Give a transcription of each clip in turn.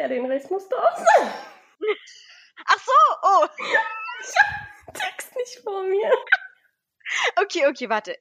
Ja, den Rest musst du auch sagen. Ach so, oh. Ich hab den Text nicht vor mir. Okay, okay, warte.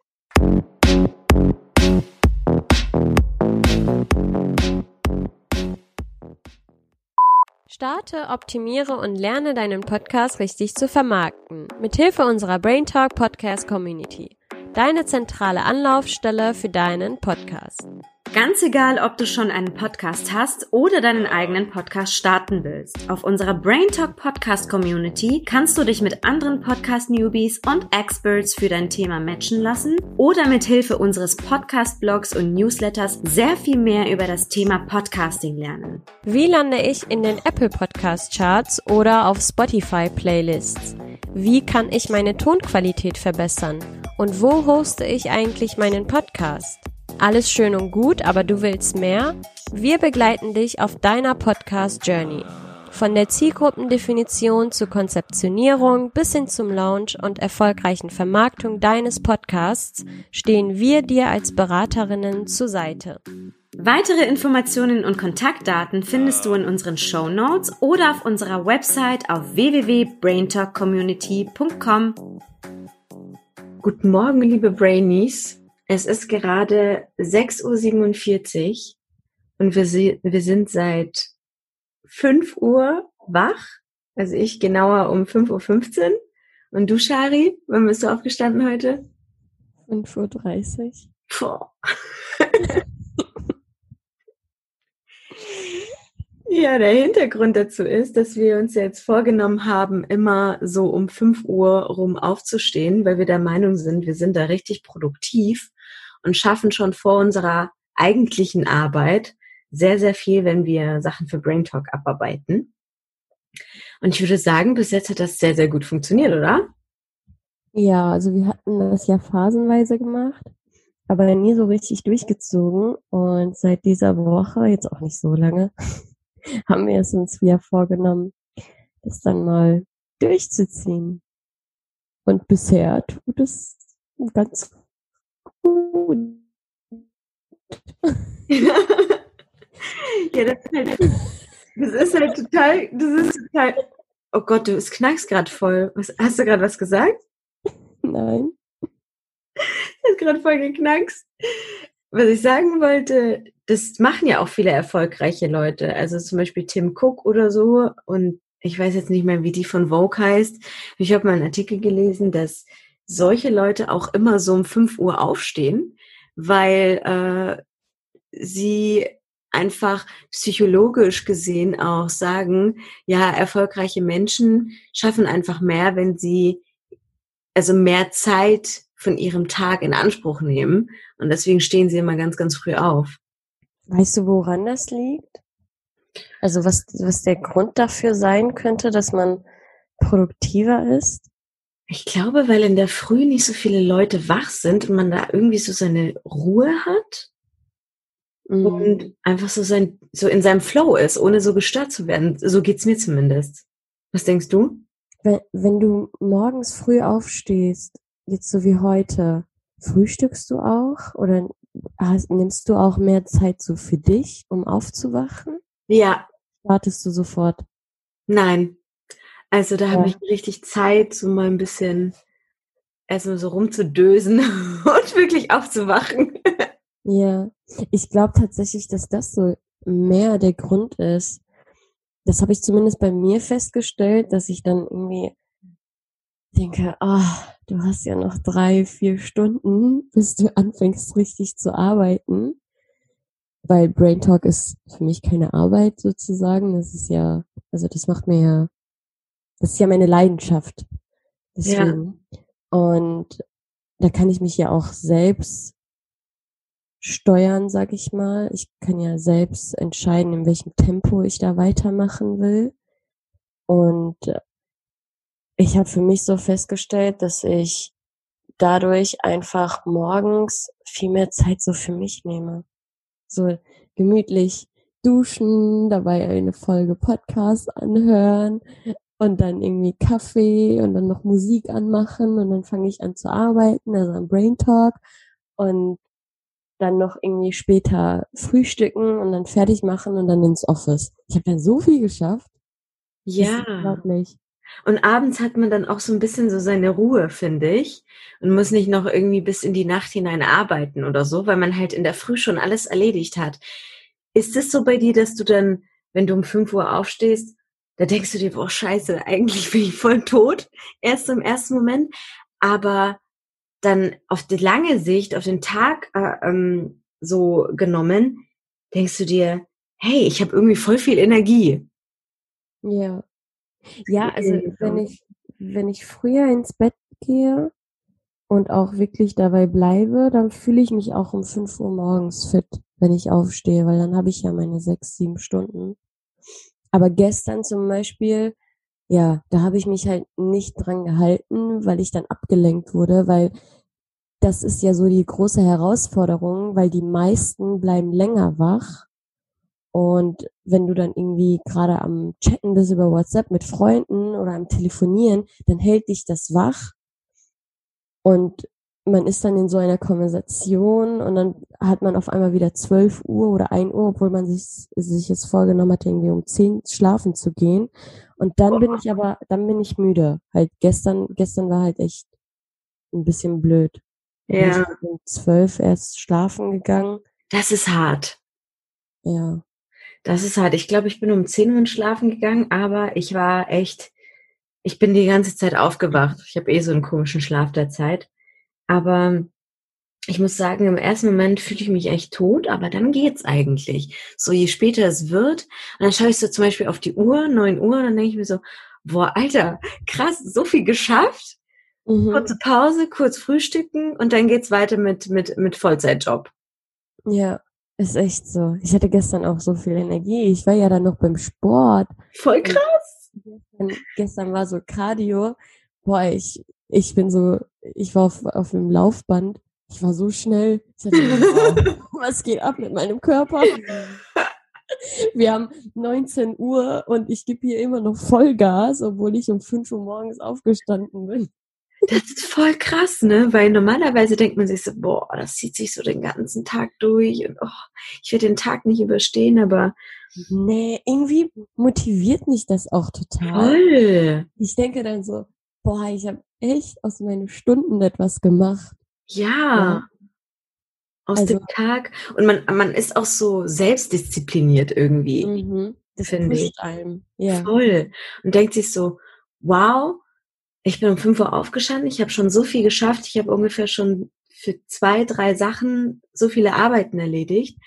Starte, optimiere und lerne deinen Podcast richtig zu vermarkten. Mithilfe unserer Brain Talk Podcast Community. Deine zentrale Anlaufstelle für deinen Podcast. Ganz egal, ob du schon einen Podcast hast oder deinen eigenen Podcast starten willst. Auf unserer Brain Talk Podcast Community kannst du dich mit anderen Podcast Newbies und Experts für dein Thema matchen lassen oder mit Hilfe unseres Podcast Blogs und Newsletters sehr viel mehr über das Thema Podcasting lernen. Wie lande ich in den Apple Podcast Charts oder auf Spotify Playlists? Wie kann ich meine Tonqualität verbessern? Und wo hoste ich eigentlich meinen Podcast? Alles schön und gut, aber du willst mehr? Wir begleiten dich auf deiner Podcast Journey. Von der Zielgruppendefinition zur Konzeptionierung bis hin zum Launch und erfolgreichen Vermarktung deines Podcasts stehen wir dir als Beraterinnen zur Seite. Weitere Informationen und Kontaktdaten findest du in unseren Show Notes oder auf unserer Website auf www.braintalkcommunity.com. Guten Morgen, liebe Brainies. Es ist gerade 6.47 Uhr und wir, wir sind seit 5 Uhr wach. Also ich genauer um 5.15 Uhr. Und du, Shari, wann bist du aufgestanden heute? 5.30 Uhr. Boah. Ja, der Hintergrund dazu ist, dass wir uns jetzt vorgenommen haben, immer so um 5 Uhr rum aufzustehen, weil wir der Meinung sind, wir sind da richtig produktiv und schaffen schon vor unserer eigentlichen Arbeit sehr, sehr viel, wenn wir Sachen für Brain Talk abarbeiten. Und ich würde sagen, bis jetzt hat das sehr, sehr gut funktioniert, oder? Ja, also wir hatten das ja phasenweise gemacht, aber nie so richtig durchgezogen. Und seit dieser Woche, jetzt auch nicht so lange, haben wir es uns wieder vorgenommen, das dann mal durchzuziehen. Und bisher tut es ganz gut. ja, das ist halt, das ist halt total, das ist total, oh Gott, du, es knackst gerade voll. Was, hast du gerade was gesagt? Nein. Es hat gerade voll geknackst. Was ich sagen wollte, das machen ja auch viele erfolgreiche Leute. Also zum Beispiel Tim Cook oder so. Und ich weiß jetzt nicht mehr, wie die von Vogue heißt. Ich habe mal einen Artikel gelesen, dass solche Leute auch immer so um 5 Uhr aufstehen, weil äh, sie einfach psychologisch gesehen auch sagen, ja, erfolgreiche Menschen schaffen einfach mehr, wenn sie also mehr Zeit von ihrem Tag in Anspruch nehmen. Und deswegen stehen sie immer ganz, ganz früh auf. Weißt du, woran das liegt? Also was, was der Grund dafür sein könnte, dass man produktiver ist? Ich glaube, weil in der Früh nicht so viele Leute wach sind und man da irgendwie so seine Ruhe hat mhm. und einfach so sein, so in seinem Flow ist, ohne so gestört zu werden. So geht's mir zumindest. Was denkst du? Wenn, wenn du morgens früh aufstehst, jetzt so wie heute, frühstückst du auch oder hast, nimmst du auch mehr Zeit so für dich, um aufzuwachen? Ja. Wartest du sofort? Nein. Also da ja. habe ich richtig Zeit, so mal ein bisschen erstmal so rumzudösen und wirklich aufzuwachen. ja, ich glaube tatsächlich, dass das so mehr der Grund ist. Das habe ich zumindest bei mir festgestellt, dass ich dann irgendwie denke, ah, oh, du hast ja noch drei, vier Stunden, bis du anfängst richtig zu arbeiten. Weil Brain Talk ist für mich keine Arbeit sozusagen. Das ist ja, also das macht mir ja, das ist ja meine Leidenschaft. Deswegen. Ja. Und da kann ich mich ja auch selbst steuern, sag ich mal. Ich kann ja selbst entscheiden, in welchem Tempo ich da weitermachen will. Und ich habe für mich so festgestellt, dass ich dadurch einfach morgens viel mehr Zeit so für mich nehme. So gemütlich duschen, dabei eine Folge Podcast anhören und dann irgendwie Kaffee und dann noch Musik anmachen und dann fange ich an zu arbeiten, also am Brain Talk und dann noch irgendwie später frühstücken und dann fertig machen und dann ins Office. Ich habe dann so viel geschafft. Ja. Unglaublich. Und abends hat man dann auch so ein bisschen so seine Ruhe, finde ich. Und muss nicht noch irgendwie bis in die Nacht hinein arbeiten oder so, weil man halt in der Früh schon alles erledigt hat. Ist es so bei dir, dass du dann, wenn du um 5 Uhr aufstehst, da denkst du dir, boah, scheiße, eigentlich bin ich voll tot, erst im ersten Moment. Aber dann auf die lange Sicht, auf den Tag äh, ähm, so genommen, denkst du dir, hey, ich habe irgendwie voll viel Energie. Ja. Ja, also wenn ich, wenn ich früher ins Bett gehe und auch wirklich dabei bleibe, dann fühle ich mich auch um 5 Uhr morgens fit, wenn ich aufstehe, weil dann habe ich ja meine sechs, sieben Stunden. Aber gestern zum Beispiel, ja, da habe ich mich halt nicht dran gehalten, weil ich dann abgelenkt wurde, weil das ist ja so die große Herausforderung, weil die meisten bleiben länger wach. Und wenn du dann irgendwie gerade am Chatten bist über WhatsApp mit Freunden oder am Telefonieren, dann hält dich das wach. Und man ist dann in so einer Konversation und dann hat man auf einmal wieder 12 Uhr oder 1 Uhr, obwohl man sich, sich jetzt vorgenommen hat, irgendwie um 10 schlafen zu gehen. Und dann bin ich aber, dann bin ich müde. Halt gestern, gestern war halt echt ein bisschen blöd. Ja. Ich bin um 12 erst schlafen gegangen. Das ist hart. Ja. Das ist hart. Ich glaube, ich bin um 10 Uhr schlafen gegangen, aber ich war echt, ich bin die ganze Zeit aufgewacht. Ich habe eh so einen komischen Schlaf der Zeit. Aber ich muss sagen, im ersten Moment fühle ich mich echt tot, aber dann geht's eigentlich. So je später es wird, und dann schaue ich so zum Beispiel auf die Uhr, 9 Uhr, und dann denke ich mir so, boah, Alter, krass, so viel geschafft. Mhm. Kurze Pause, kurz frühstücken und dann geht's weiter mit, mit, mit Vollzeitjob. Ja, ist echt so. Ich hatte gestern auch so viel Energie. Ich war ja dann noch beim Sport. Voll krass. Gestern, gestern war so Cardio. Boah, ich, ich bin so, ich war auf, auf dem Laufband. Ich war so schnell. Ich dachte, wow, was geht ab mit meinem Körper? Wir haben 19 Uhr und ich gebe hier immer noch Vollgas, obwohl ich um 5 Uhr morgens aufgestanden bin. Das ist voll krass, ne? Weil normalerweise denkt man sich so, boah, das zieht sich so den ganzen Tag durch und oh, ich werde den Tag nicht überstehen, aber Nee, irgendwie motiviert mich das auch total. toll. Ich denke dann so, boah, ich habe echt aus meinen Stunden etwas gemacht. Ja. Ja. Aus Also- dem Tag. Und man, man ist auch so selbstdiszipliniert irgendwie, Mhm. Das finde ich. einem. Ja. Voll. Und denkt sich so, wow, ich bin um 5 Uhr aufgestanden, ich habe schon so viel geschafft, ich habe ungefähr schon für zwei, drei Sachen so viele Arbeiten erledigt.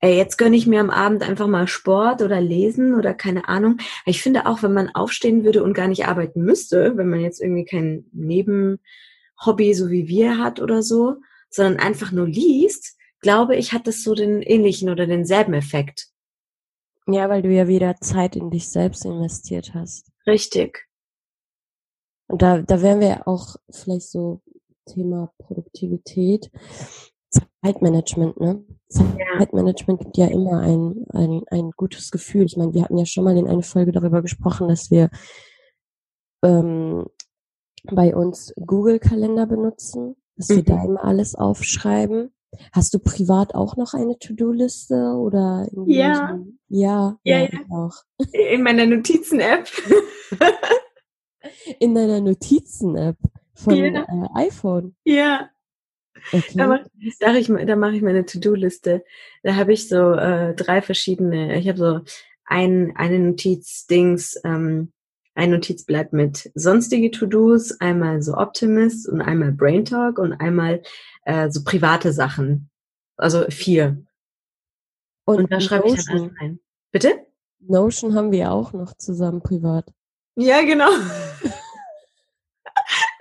Ey, jetzt gönne ich mir am Abend einfach mal Sport oder Lesen oder keine Ahnung. Ich finde auch, wenn man aufstehen würde und gar nicht arbeiten müsste, wenn man jetzt irgendwie kein Nebenhobby so wie wir hat oder so, sondern einfach nur liest, glaube ich, hat das so den ähnlichen oder denselben Effekt. ja, weil du ja wieder Zeit in dich selbst investiert hast. Richtig. Und da, da wären wir ja auch vielleicht so Thema Produktivität. Zeitmanagement, ne? Zeitmanagement gibt ja immer ein, ein, ein gutes Gefühl. Ich meine, wir hatten ja schon mal in einer Folge darüber gesprochen, dass wir ähm, bei uns Google-Kalender benutzen, dass wir Mhm. da immer alles aufschreiben. Hast du privat auch noch eine To-Do-Liste oder so? Ja, Ja, ja, ja. ich auch. In meiner Notizen-App. In deiner Notizen-App von Ja. äh, iPhone. ja. Okay. Da mache da ich, da mach ich meine To-Do-Liste. Da habe ich so äh, drei verschiedene, ich habe so ein, eine Notiz-Dings, ähm, ein Notizblatt mit sonstige To-Dos, einmal so Optimist und einmal Brain Talk und einmal äh, so private Sachen. Also vier. Und da schreibe ich dann Notion. alles rein. Bitte? Notion haben wir auch noch zusammen privat. Ja, genau.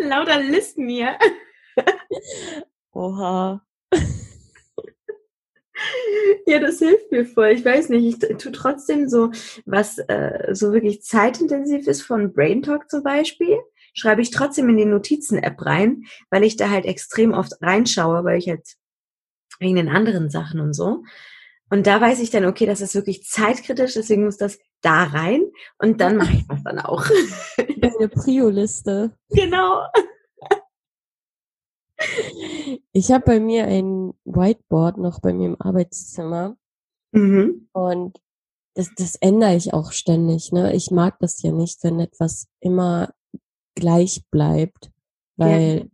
Lauter Listen hier. Oha. Ja, das hilft mir voll. Ich weiß nicht, ich tu- tu trotzdem so, was äh, so wirklich zeitintensiv ist von Brain Talk zum Beispiel, schreibe ich trotzdem in die Notizen-App rein, weil ich da halt extrem oft reinschaue, weil ich halt wegen den anderen Sachen und so. Und da weiß ich dann, okay, das ist wirklich zeitkritisch, deswegen muss das da rein und dann mache ich das dann auch. Deine Prio-Liste. genau. Ich habe bei mir ein Whiteboard noch bei mir im Arbeitszimmer Mhm. und das, das ändere ich auch ständig. Ne? Ich mag das ja nicht, wenn etwas immer gleich bleibt, weil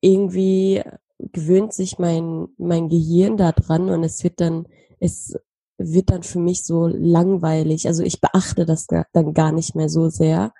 irgendwie gewöhnt sich mein, mein Gehirn da dran und es wird dann, es wird dann für mich so langweilig. Also ich beachte das dann gar nicht mehr so sehr.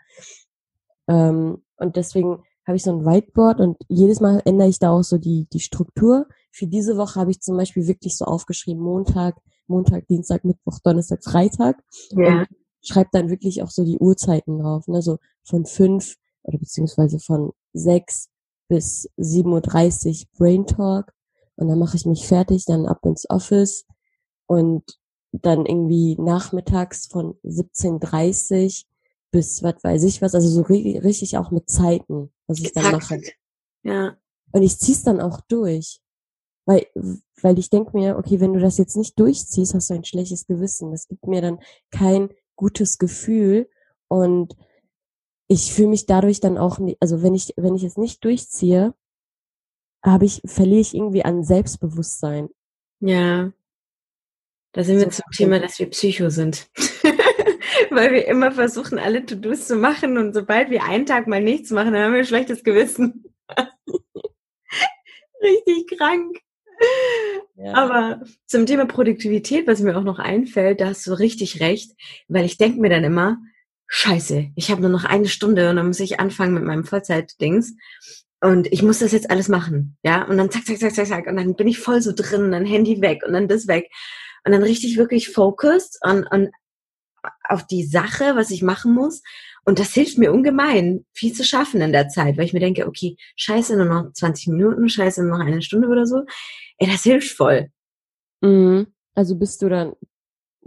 Ähm, und deswegen habe ich so ein Whiteboard und jedes Mal ändere ich da auch so die, die Struktur. Für diese Woche habe ich zum Beispiel wirklich so aufgeschrieben, Montag, Montag, Dienstag, Mittwoch, Donnerstag, Freitag Ja. und schreibe dann wirklich auch so die Uhrzeiten drauf, ne? So von fünf oder beziehungsweise von sechs bis 7.30 Uhr Brain Talk und dann mache ich mich fertig, dann ab ins Office und dann irgendwie nachmittags von 17.30 bis was weiß ich was, also so ri- richtig auch mit Zeiten, was ich dann mache. Ja. Und ich zieh's dann auch durch. Weil, weil ich denke mir, okay, wenn du das jetzt nicht durchziehst, hast du ein schlechtes Gewissen. Das gibt mir dann kein gutes Gefühl. Und ich fühle mich dadurch dann auch nicht, also wenn ich, wenn ich es nicht durchziehe, habe ich, verliere ich irgendwie an Selbstbewusstsein. Ja. Da sind wir So zum verrückt. Thema, dass wir Psycho sind. Weil wir immer versuchen, alle To-Dos zu machen und sobald wir einen Tag mal nichts machen, dann haben wir ein schlechtes Gewissen. Richtig krank. Ja. Aber zum Thema Produktivität, was mir auch noch einfällt, da hast du richtig recht, weil ich denke mir dann immer, scheiße, ich habe nur noch eine Stunde und dann muss ich anfangen mit meinem Vollzeit-Dings und ich muss das jetzt alles machen, ja, und dann zack, zack, zack, zack, zack und dann bin ich voll so drin, und dann Handy weg und dann das weg und dann richtig wirklich focused on, on, auf die Sache, was ich machen muss und das hilft mir ungemein, viel zu schaffen in der Zeit, weil ich mir denke, okay, scheiße, nur noch 20 Minuten, scheiße, nur noch eine Stunde oder so, ey, das hilft voll. Mhm. Also bist du dann,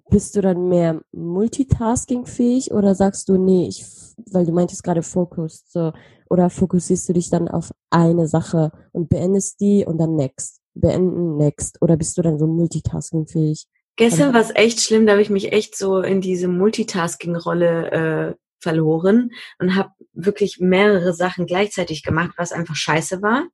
bist du dann mehr multitaskingfähig oder sagst du, nee, ich, weil du meintest gerade Fokus, so, oder fokussierst du dich dann auf eine Sache und beendest die und dann next, beenden, next, oder bist du dann so multitaskingfähig? Gestern war es echt schlimm, da habe ich mich echt so in diese Multitasking-Rolle äh, verloren und habe wirklich mehrere Sachen gleichzeitig gemacht, was einfach scheiße war,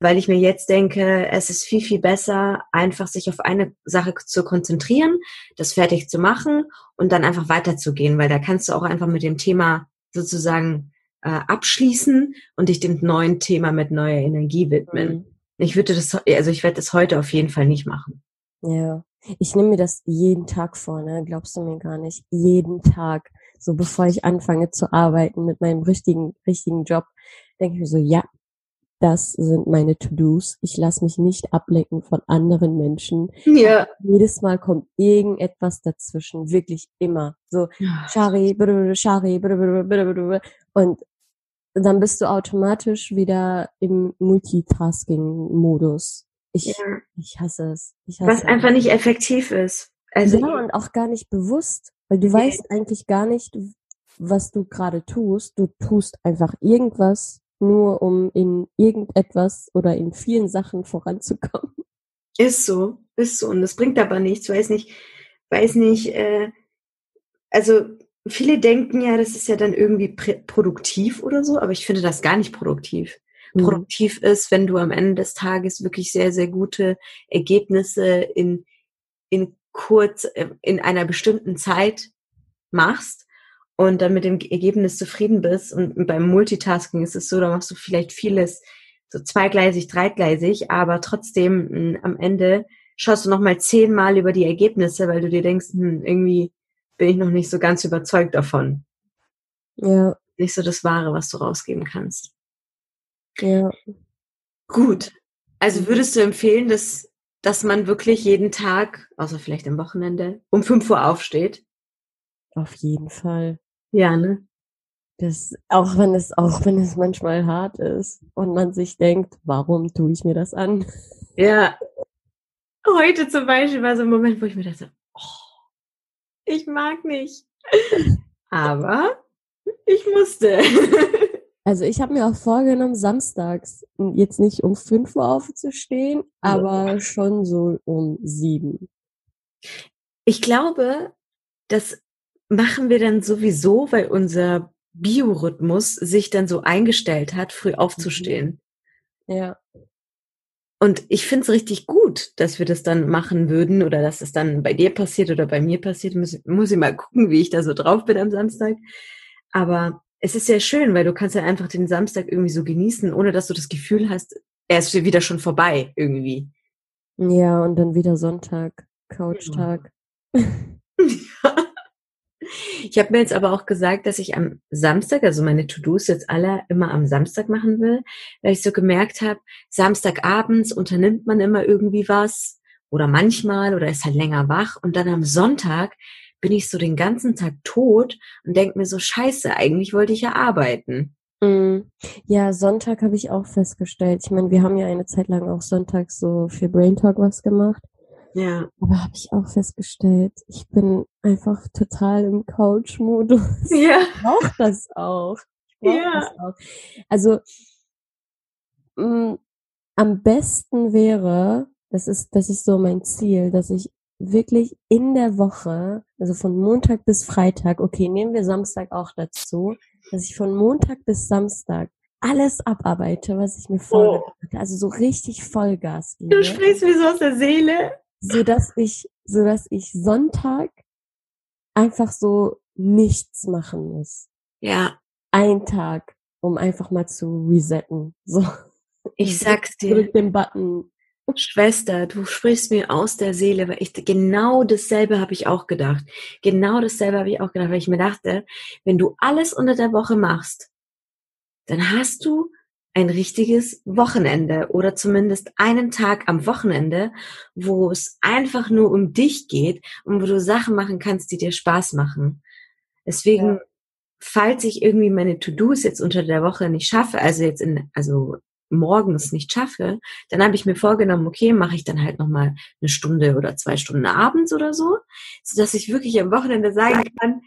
weil ich mir jetzt denke, es ist viel, viel besser, einfach sich auf eine Sache zu konzentrieren, das fertig zu machen und dann einfach weiterzugehen, weil da kannst du auch einfach mit dem Thema sozusagen äh, abschließen und dich dem neuen Thema mit neuer Energie widmen. Ich würde das, also ich werde das heute auf jeden Fall nicht machen. Ja, ich nehme mir das jeden Tag vor, ne? Glaubst du mir gar nicht? Jeden Tag. So bevor ich anfange zu arbeiten mit meinem richtigen, richtigen Job, denke ich mir so, ja, das sind meine To-Dos. Ich lasse mich nicht ablenken von anderen Menschen. Ja. Jedes Mal kommt irgendetwas dazwischen, wirklich immer. So, Shari, brr, Shari, brr, brr, brr, brr, und dann bist du automatisch wieder im Multitasking-Modus. Ich, Ja. ich hasse es. Ich hasse Was es. einfach nicht effektiv ist. Also ja, und auch gar nicht bewusst, weil du weißt eigentlich gar nicht, was du gerade tust. Du tust einfach irgendwas, nur um in irgendetwas oder in vielen Sachen voranzukommen. ist so, ist so. Und das bringt aber nichts, weiß nicht, weiß nicht, äh, also viele denken ja, das ist ja dann irgendwie produktiv oder so, aber ich finde das gar nicht produktiv. Mhm. Produktiv ist, wenn du am Ende des Tages wirklich sehr, sehr gute Ergebnisse in, in kurz, äh, in einer bestimmten Zeit machst und dann mit dem Ergebnis zufrieden bist. Und beim Multitasking ist es so, da machst du vielleicht vieles so zweigleisig, dreigleisig, aber trotzdem mh, am Ende schaust du noch mal zehnmal über die Ergebnisse, weil du dir denkst, hm, irgendwie bin ich noch nicht so ganz überzeugt davon. Ja, Nicht so das Wahre, was du rausgeben kannst. ja. Gut. Also Mhm. würdest du empfehlen, dass, dass man wirklich jeden Tag, außer vielleicht am Wochenende, um 5 Uhr aufsteht? Auf jeden Fall. Ja, ne? Das, auch wenn es, auch wenn es manchmal hart ist und man sich denkt, warum tue ich mir das an? Ja. Heute zum Beispiel war so ein Moment, wo ich mir dachte, oh, ich mag nicht. Aber ich musste. Also ich habe mir auch vorgenommen, samstags jetzt nicht um 5 Uhr aufzustehen, aber schon so um sieben. Ich glaube, das machen wir dann sowieso, weil unser Biorhythmus sich dann so eingestellt hat, früh aufzustehen. Ja. Und ich finde es richtig gut, dass wir das dann machen würden oder dass es dann bei dir passiert oder bei mir passiert. Muss, muss ich mal gucken, wie ich da so drauf bin am Samstag. Aber es ist sehr schön, weil du kannst ja einfach den Samstag irgendwie so genießen, ohne dass du das Gefühl hast, er ist wieder schon vorbei irgendwie. Ja, und dann wieder Sonntag, Couchtag. Ja. Ich habe mir jetzt aber auch gesagt, dass ich am Samstag, also meine To-Dos jetzt alle immer am Samstag machen will, weil ich so gemerkt habe, Samstagabends unternimmt man immer irgendwie was oder manchmal oder ist halt länger wach und dann am Sonntag bin ich so den ganzen Tag tot und denke mir so, scheiße, eigentlich wollte ich ja arbeiten. Mm. Ja, Sonntag habe ich auch festgestellt. Ich meine, wir haben ja eine Zeit lang auch sonntags so für Brain Talk was gemacht. Ja. Aber habe ich auch festgestellt, ich bin einfach total im Couch-Modus. Ja. Ich brauche das auch. Ich brauch Ja. das auch. Also mh, am besten wäre, das ist, das ist so mein Ziel, dass ich wirklich in der Woche, also von Montag bis Freitag, okay, nehmen wir Samstag auch dazu, dass ich von Montag bis Samstag alles abarbeite, was ich mir vorgenommen hatte. Also so richtig Vollgas Du gebe sprichst mir so aus der Seele. So dass ich, so dass ich Sonntag einfach so nichts machen muss. Ja, Ein Tag, um einfach mal zu resetten. So. ich sag's dir. Drück den Button. Schwester, du sprichst mir aus der Seele, weil ich genau dasselbe habe ich auch gedacht. Genau dasselbe habe ich auch gedacht, weil ich mir dachte, wenn du alles unter der Woche machst, dann hast du ein richtiges Wochenende oder zumindest einen Tag am Wochenende, wo es einfach nur um dich geht und wo du Sachen machen kannst, die dir Spaß machen. Deswegen, Ja. falls ich irgendwie meine To-Dos jetzt unter der Woche nicht schaffe, also jetzt in, also morgens nicht schaffe, dann habe ich mir vorgenommen, okay, mache ich dann halt nochmal eine Stunde oder zwei Stunden abends oder so, sodass ich wirklich am Wochenende sagen kann,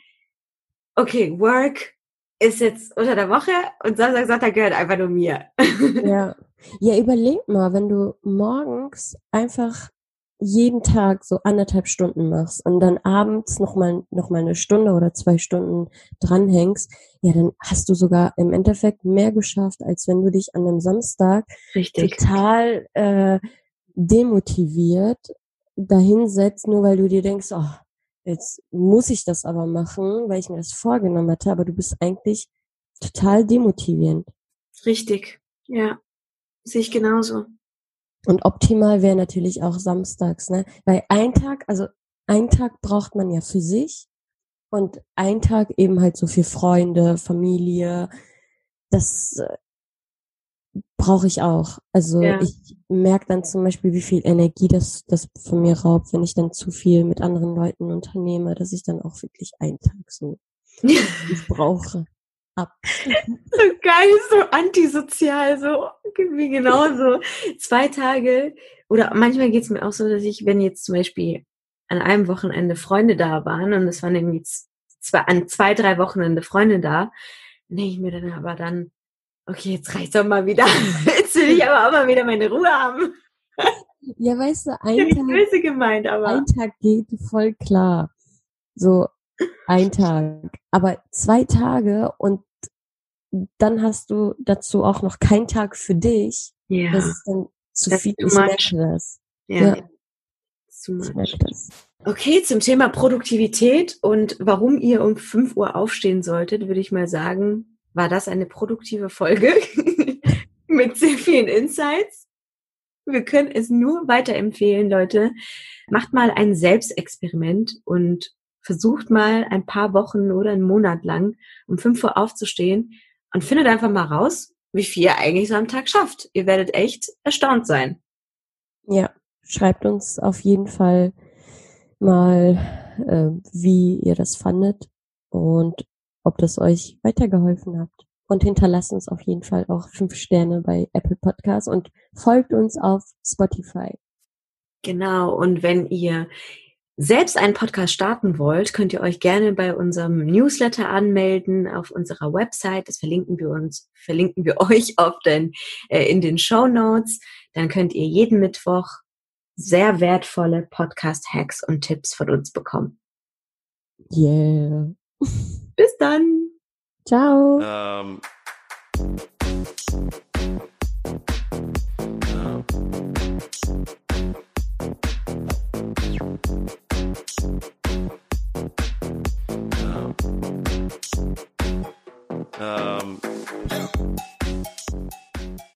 okay, Work ist jetzt unter der Woche und Samstag, Sonntag gehört einfach nur mir. Ja. Ja, überleg mal, wenn du morgens einfach jeden Tag so anderthalb Stunden machst und dann abends nochmal noch mal eine Stunde oder zwei Stunden dranhängst, ja, dann hast du sogar im Endeffekt mehr geschafft, als wenn du dich an einem Samstag Richtig. total äh, demotiviert dahinsetzt, nur weil du dir denkst, oh, jetzt muss ich das aber machen, weil ich mir das vorgenommen hatte, aber du bist eigentlich total demotivierend. Richtig. Ja. Sehe ich genauso. Und optimal wäre natürlich auch samstags, ne? Weil ein Tag, also ein Tag braucht man ja für sich und ein Tag eben halt so für Freunde, Familie. Das äh, brauche ich auch. Also Ja. ich merke dann zum Beispiel, wie viel Energie das, das von mir raubt, wenn ich dann zu viel mit anderen Leuten unternehme, dass ich dann auch wirklich einen Tag so ich brauche. Ab. so geil, so antisozial, so irgendwie genauso. Zwei Tage oder manchmal geht's mir auch so, dass ich, wenn jetzt zum Beispiel an einem Wochenende Freunde da waren und es waren irgendwie zwei, an zwei, drei Wochenende Freunde da, denke ich mir dann aber dann, okay, jetzt reicht's doch mal wieder. Jetzt will ich aber auch mal wieder meine Ruhe haben. Ja, weißt du, ein Tag böse gemeint, aber ein Tag geht voll klar. So ein Tag. Aber zwei Tage und dann hast du dazu auch noch keinen Tag für dich. Das ja, ist dann zu Das viel. Ich merke das. ja. ja. Zu Ich merke das. Okay, zum Thema Produktivität und warum ihr um 5 Uhr aufstehen solltet, würde ich mal sagen, war das eine produktive Folge mit sehr vielen Insights. Wir können es nur weiterempfehlen, Leute. Macht mal ein Selbstexperiment und versucht mal ein paar Wochen oder einen Monat lang um 5 Uhr aufzustehen und findet einfach mal raus, wie viel ihr eigentlich so am Tag schafft. Ihr werdet echt erstaunt sein. Ja, schreibt uns auf jeden Fall mal, äh, wie ihr das fandet und ob das euch weitergeholfen hat. Und hinterlasst uns auf jeden Fall auch fünf Sterne bei Apple Podcasts und folgt uns auf Spotify. Genau, und wenn ihr selbst einen Podcast starten wollt, könnt ihr euch gerne bei unserem Newsletter anmelden auf unserer Website. Das verlinken wir uns, verlinken wir euch auf den, äh, in den Show Notes. Dann könnt ihr jeden Mittwoch sehr wertvolle Podcast-Hacks und Tipps von uns bekommen. Yeah. Bis dann. Ciao. Ähm. Um.